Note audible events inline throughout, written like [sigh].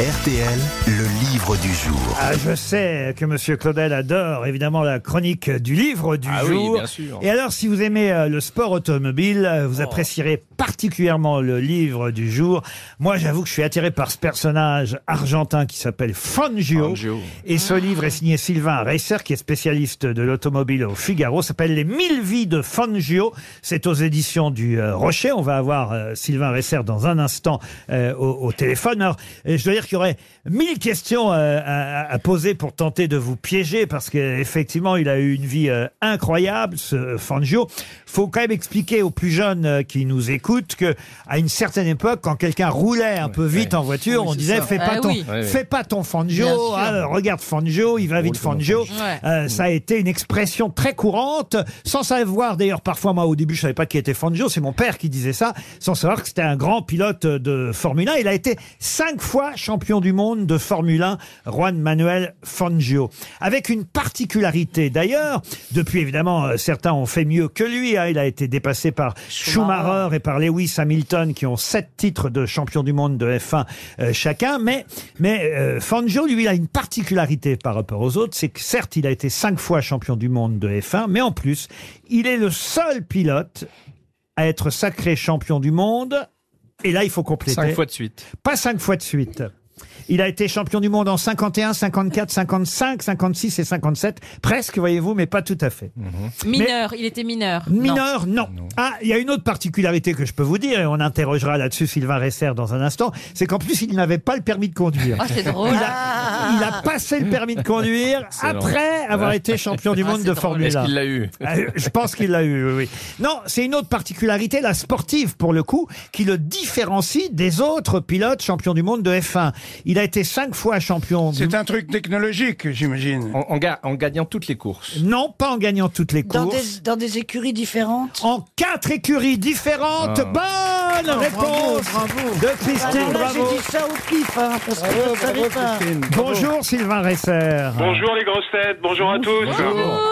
RTL, le livre du jour. Ah, je sais que Monsieur Claudel adore évidemment la chronique du livre du Ah oui, jour. bien sûr. Et alors, si vous aimez euh, le sport automobile, euh, Oh. vous apprécierez particulièrement le livre du jour. Moi, j'avoue que je suis attiré par ce personnage argentin qui s'appelle Fangio. Fangio. Et ce livre est signé Sylvain Reisser, qui est spécialiste de l'automobile au Figaro. S'appelle Les mille vies de Fangio. C'est aux éditions du euh, Rocher. On va avoir euh, Sylvain Reisser dans un instant euh, au, au téléphone. Alors, je dois dire qu'il y aurait mille questions euh, à, à poser pour tenter de vous piéger, parce qu'effectivement, il a eu une vie euh, incroyable, ce Fangio. Faut quand même expliquer aux plus jeunes euh, qui nous écoutent que à une certaine époque, quand quelqu'un roulait un peu vite en voiture, on disait fais pas Ah ton, oui. Ouais, ouais. fais pas ton Fangio, sûr. ah, regarde Fangio, il va vite Fangio. Ouais. Euh, ça a été une expression très courante, sans savoir d'ailleurs parfois moi au début je savais pas qui était Fangio, c'est mon père qui disait ça, sans savoir que c'était un grand pilote de Formule 1. Il a été cinq fois champion du monde de Formule 1, Juan Manuel Fangio, avec une particularité d'ailleurs. Depuis évidemment euh, certains ont fait mieux que lui. hein. Il a été dépassé par Schumacher et par Lewis Hamilton qui ont sept titres de champion du monde de F1 euh, chacun. Mais mais euh, Fangio lui il a une particularité par rapport aux autres, c'est que certes il a été cinq fois champion du monde de F1, mais en plus il est le seul pilote à être sacré champion du monde. Et là il faut compléter. Cinq fois de suite. Pas cinq fois de suite. Il a été champion du monde en 51, 54, 55, 56 et 57. Presque, voyez-vous, mais pas tout à fait. Mineur, il était mineur. Non. Mineur, non. Ah, il y a une autre particularité que je peux vous dire, et on interrogera là-dessus Sylvain Resser dans un instant, c'est qu'en plus, il n'avait pas le permis de conduire. Oh, c'est drôle. Il a, il a passé le permis de conduire après avoir été champion du Ah, monde de drôle. Formule Est-ce 1. qu'il l'a eu Euh, Je pense qu'il l'a eu, oui, oui. Non, c'est une autre particularité, la sportive pour le coup, qui le différencie des autres pilotes champions du monde de F1. Il a été cinq fois champion du C'est un truc technologique, j'imagine. en, en ga- en gagnant toutes les courses. Non, pas en gagnant toutes les Dans courses. des, dans des écuries différentes En quatre écuries différentes. Bonne réponse de Christine Bravo. j'ai dit ça au pif, hein, parce que je ne savais pas. Bonjour Sylvain Resser. Bonjour les grosses têtes, bonjour à tous.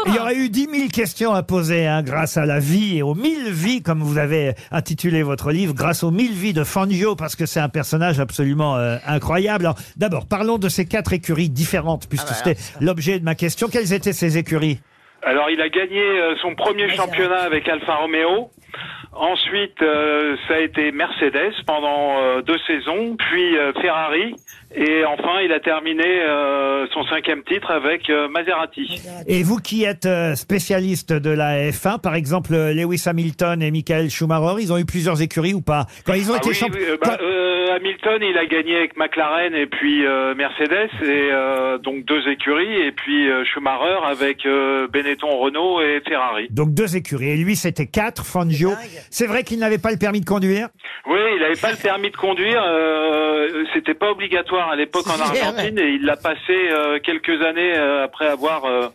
Il y aurait eu 10 000 questions à poser hein, grâce à la vie et aux 1000 vies, comme vous avez intitulé votre livre, grâce aux 1000 vies de Fangio, parce que c'est un personnage absolument euh, incroyable. Alors, D'abord, parlons de ces quatre écuries différentes, puisque c'était l'objet de ma question. Quelles étaient ces écuries? Alors il a gagné euh, son premier championnat avec Alfa Romeo. Ensuite, euh, ça a été Mercedes pendant euh, deux saisons, puis euh, Ferrari, et enfin il a terminé euh, son cinquième titre avec euh, Maserati. Et vous qui êtes euh, spécialiste de la F1, par exemple euh, Lewis Hamilton et Michael Schumacher, ils ont eu plusieurs écuries ou pas? Quand ils ont Ah été oui, champions... oui, euh, bah, euh, Hamilton, il a gagné avec McLaren et puis euh, Mercedes, et euh, donc deux écuries, et puis euh, Schumacher avec euh, Benetton, Renault et Ferrari. Donc deux écuries. Et lui, c'était quatre, Fangio. C'est vrai qu'il n'avait pas le permis de conduire? Oui, il n'avait pas le permis de conduire. Euh, C'était pas obligatoire à l'époque en [laughs] Argentine et il l'a passé euh, quelques années euh, après avoir euh,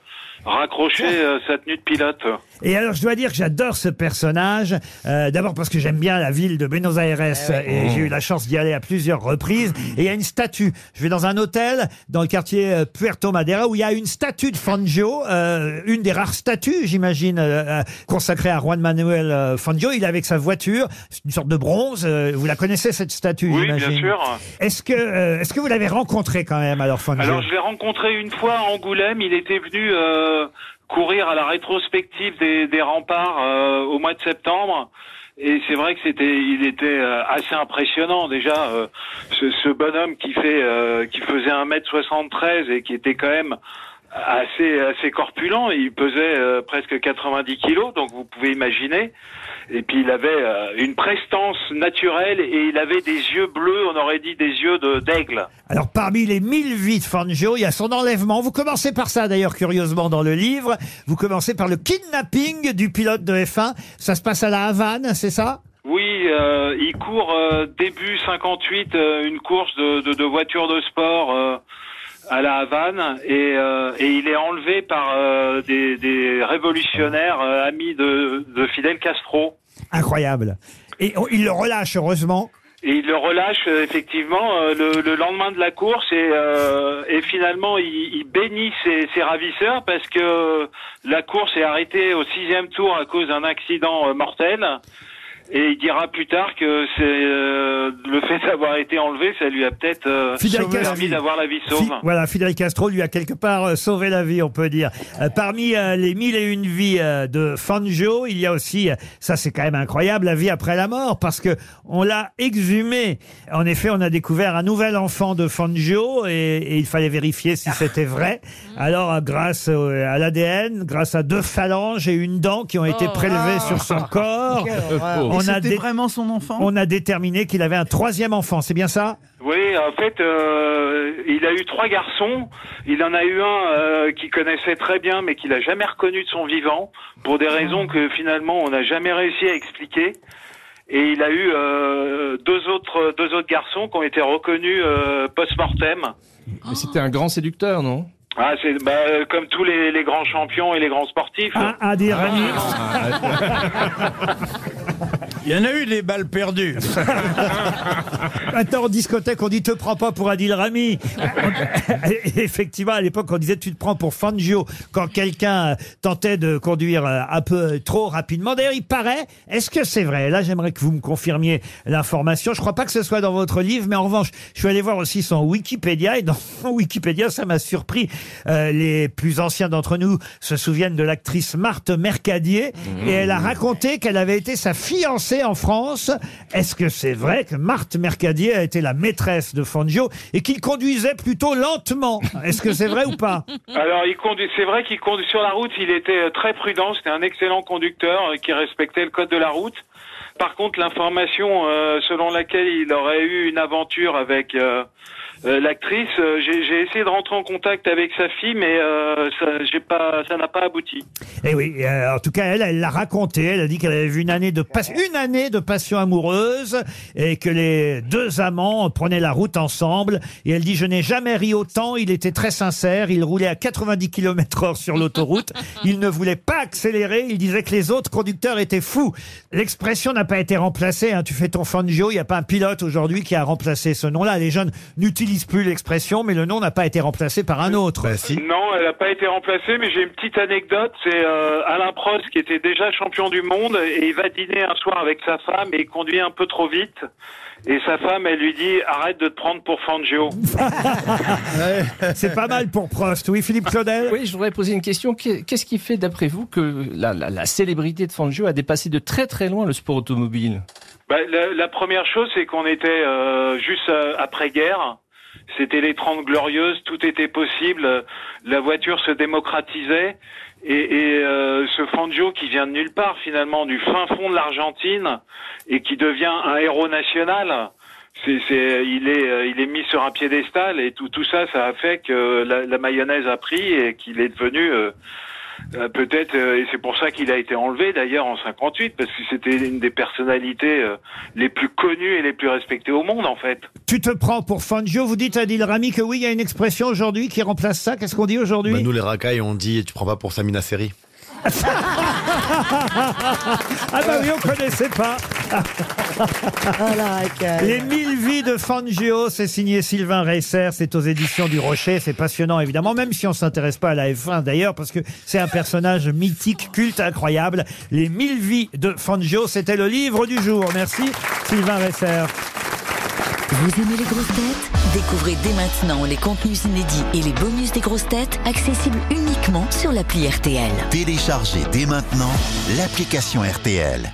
raccroché euh, sa tenue de pilote. Et alors, je dois dire que j'adore ce personnage. Euh, D'abord parce que j'aime bien la ville de Buenos Aires et j'ai eu la chance d'y aller à plusieurs reprises. Et il y a une statue. Je vais dans un hôtel dans le quartier euh, Puerto Madera où il y a une statue de Fangio, euh, une des rares statues, j'imagine, euh, euh, consacrée à Juan Manuel euh, Fangio. Il est avec sa voiture, c'est une sorte de bronze. Euh, vous la connaissez cette statue, Oui, bien j'imagine sûr. Est-ce que, euh, est-ce que vous l'avez rencontré quand même alors Fangio? Alors je l'ai rencontré une fois à Angoulême. Il était venu euh, courir à la rétrospective des, remparts euh, au mois de septembre. Et c'est vrai que c'était, il était euh, assez impressionnant déjà. euh, ce, bonhomme qui fait, euh, qui faisait 1m73 et qui était quand même assez assez corpulent. Il pesait euh, presque 90 kilos, donc vous pouvez imaginer. Et puis il avait euh, une prestance naturelle et il avait des yeux bleus, on aurait dit des yeux de d'aigle. Alors, parmi les mille vies de Fangio, il y a son enlèvement. Vous commencez par ça, d'ailleurs, curieusement, dans le livre. Vous commencez par le kidnapping du pilote de F1. Ça se passe à la Havane, c'est ça? Oui, euh, il court euh, début 58 euh, une course de, de, de voiture de sport euh, à la Havane et, euh, et il est enlevé par euh, des, des révolutionnaires euh, amis de, de Fidel Castro. Incroyable. Et il le relâche, heureusement. Et il le relâche euh, effectivement euh, le, le lendemain de la course et, euh, et finalement il, il bénit ses, ses ravisseurs parce que la course est arrêtée au sixième tour à cause d'un accident mortel. Et il dira plus tard que c'est euh, le fait d'avoir été enlevé, ça lui a peut-être euh, permis d'avoir la vie sauve. Fi- voilà, Fidel Castro lui a quelque part euh, sauvé la vie, on peut dire. Euh, parmi euh, les mille et une vies de Fangio, il y a aussi, ça c'est quand même incroyable, la vie après la mort, parce que on l'a exhumé. En effet, on a découvert un nouvel enfant de Fangio et, et il fallait vérifier si c'était vrai. Alors, euh, grâce à l'ADN, grâce à deux phalanges et une dent qui ont été Oh. prélevées sur son corps, on a, dé- vraiment son enfant? on a déterminé qu'il avait un troisième enfant. C'est bien ça? Oui, en fait, euh, il a eu trois garçons. Il en a eu un euh, qu'il connaissait très bien, mais qu'il a jamais reconnu de son vivant, pour des raisons que finalement on n'a jamais réussi à expliquer. Et il a eu euh, deux autres deux autres garçons qui ont été reconnus euh, post-mortem. Mais c'était un grand séducteur, non? Ah, c'est bah, euh, comme tous les, les grands champions et les grands sportifs. Ah, à dire. [laughs] [laughs] Il y en a eu des balles perdues. [laughs] Maintenant, en discothèque, on dit te prends pas pour Adil Rami. [laughs] Effectivement, à l'époque, on disait tu te prends pour Fangio quand quelqu'un tentait de conduire euh, un peu trop rapidement. D'ailleurs, il paraît, est-ce que c'est vrai? Là, j'aimerais que vous me confirmiez l'information. Je crois pas que ce soit dans votre livre, mais en revanche, je suis allé voir aussi son Wikipédia et dans Wikipédia, ça m'a surpris. Euh, les plus anciens d'entre nous se souviennent de l'actrice Marthe Mercadier et elle a raconté qu'elle avait été sa fiancée en France. Est-ce que c'est vrai que Marthe Mercadier a été la maîtresse de Fangio et qu'il conduisait plutôt lentement? Est-ce que c'est vrai ou pas? Alors, il conduit. C'est vrai qu'il conduit sur la route. Il était euh, très prudent. C'était un excellent conducteur euh, qui respectait le code de la route. Par contre, l'information euh, selon laquelle il aurait eu une aventure avec euh, l'actrice, euh, j'ai essayé de rentrer en contact avec sa fille, mais euh, ça, n'a pas abouti. Eh oui, euh, en tout cas, elle, elle l'a raconté. Elle a dit qu'elle avait vu une année de une année de passion amoureuse et que les deux amants prenaient la route ensemble. Et elle dit, je n'ai jamais ri autant. Il était très sincère. Il roulait à 90 km heure sur l'autoroute. Il ne voulait pas accélérer. Il disait que les autres conducteurs étaient fous. L'expression n'a pas été remplacée. hein. Tu fais ton Fangio. Il n'y a pas un pilote aujourd'hui qui a remplacé ce nom-là. Les jeunes n'utilisent plus l'expression, mais le nom n'a pas été remplacé par un autre. Bah si. Non, elle n'a pas été remplacée, mais j'ai une petite anecdote. C'est euh, Alain Prost qui était déjà champion du monde et il va dîner un soir avec sa femme et il conduit un peu trop vite. Et sa femme, elle lui dit arrête de te prendre pour Fangio. [laughs] C'est pas mal pour Prost. Oui, Philippe Claudel Oui, je voudrais poser une question. Qu'est- Qu'est-ce qui fait, d'après vous, que la, la- la célébrité de Fangio a dépassé de très très loin le sport automobile? Bah, la, la première chose, c'est qu'on était euh, juste euh, après-guerre. C'était les 30 glorieuses, tout était possible. La voiture se démocratisait. Et, et euh, ce Fangio qui vient de nulle part, finalement, du fin fond de l'Argentine, et qui devient un héros national, c'est, c'est, il est, euh, il est mis sur un piédestal, et tout, tout ça, ça a fait que la, la mayonnaise a pris et qu'il est devenu euh, euh, peut-être, euh, et c'est pour ça qu'il a été enlevé d'ailleurs en 58, parce que c'était une des personnalités euh, les plus connues et les plus respectées au monde en fait. Tu te prends pour Fangio, vous dites à Adil Rami que oui, il y a une expression aujourd'hui qui remplace ça. Qu'est-ce qu'on dit aujourd'hui Bah, nous les racailles on dit tu prends pas pour Samina Seri. [laughs] Ah bah oui, on connaissait pas. Racaille. Les mille vies de Fangio, c'est signé Sylvain Reisser, c'est aux éditions du Rocher, c'est passionnant évidemment, même si on s'intéresse pas à la F1 d'ailleurs, parce que c'est un personnage mythique, culte, incroyable. Les mille vies de Fangio, c'était le livre du jour. Merci Sylvain Reisser. Vous aimez les grosses têtes? Découvrez dès maintenant les contenus inédits et les bonus des grosses têtes accessibles uniquement sur l'appli RTL. Téléchargez dès maintenant l'application RTL.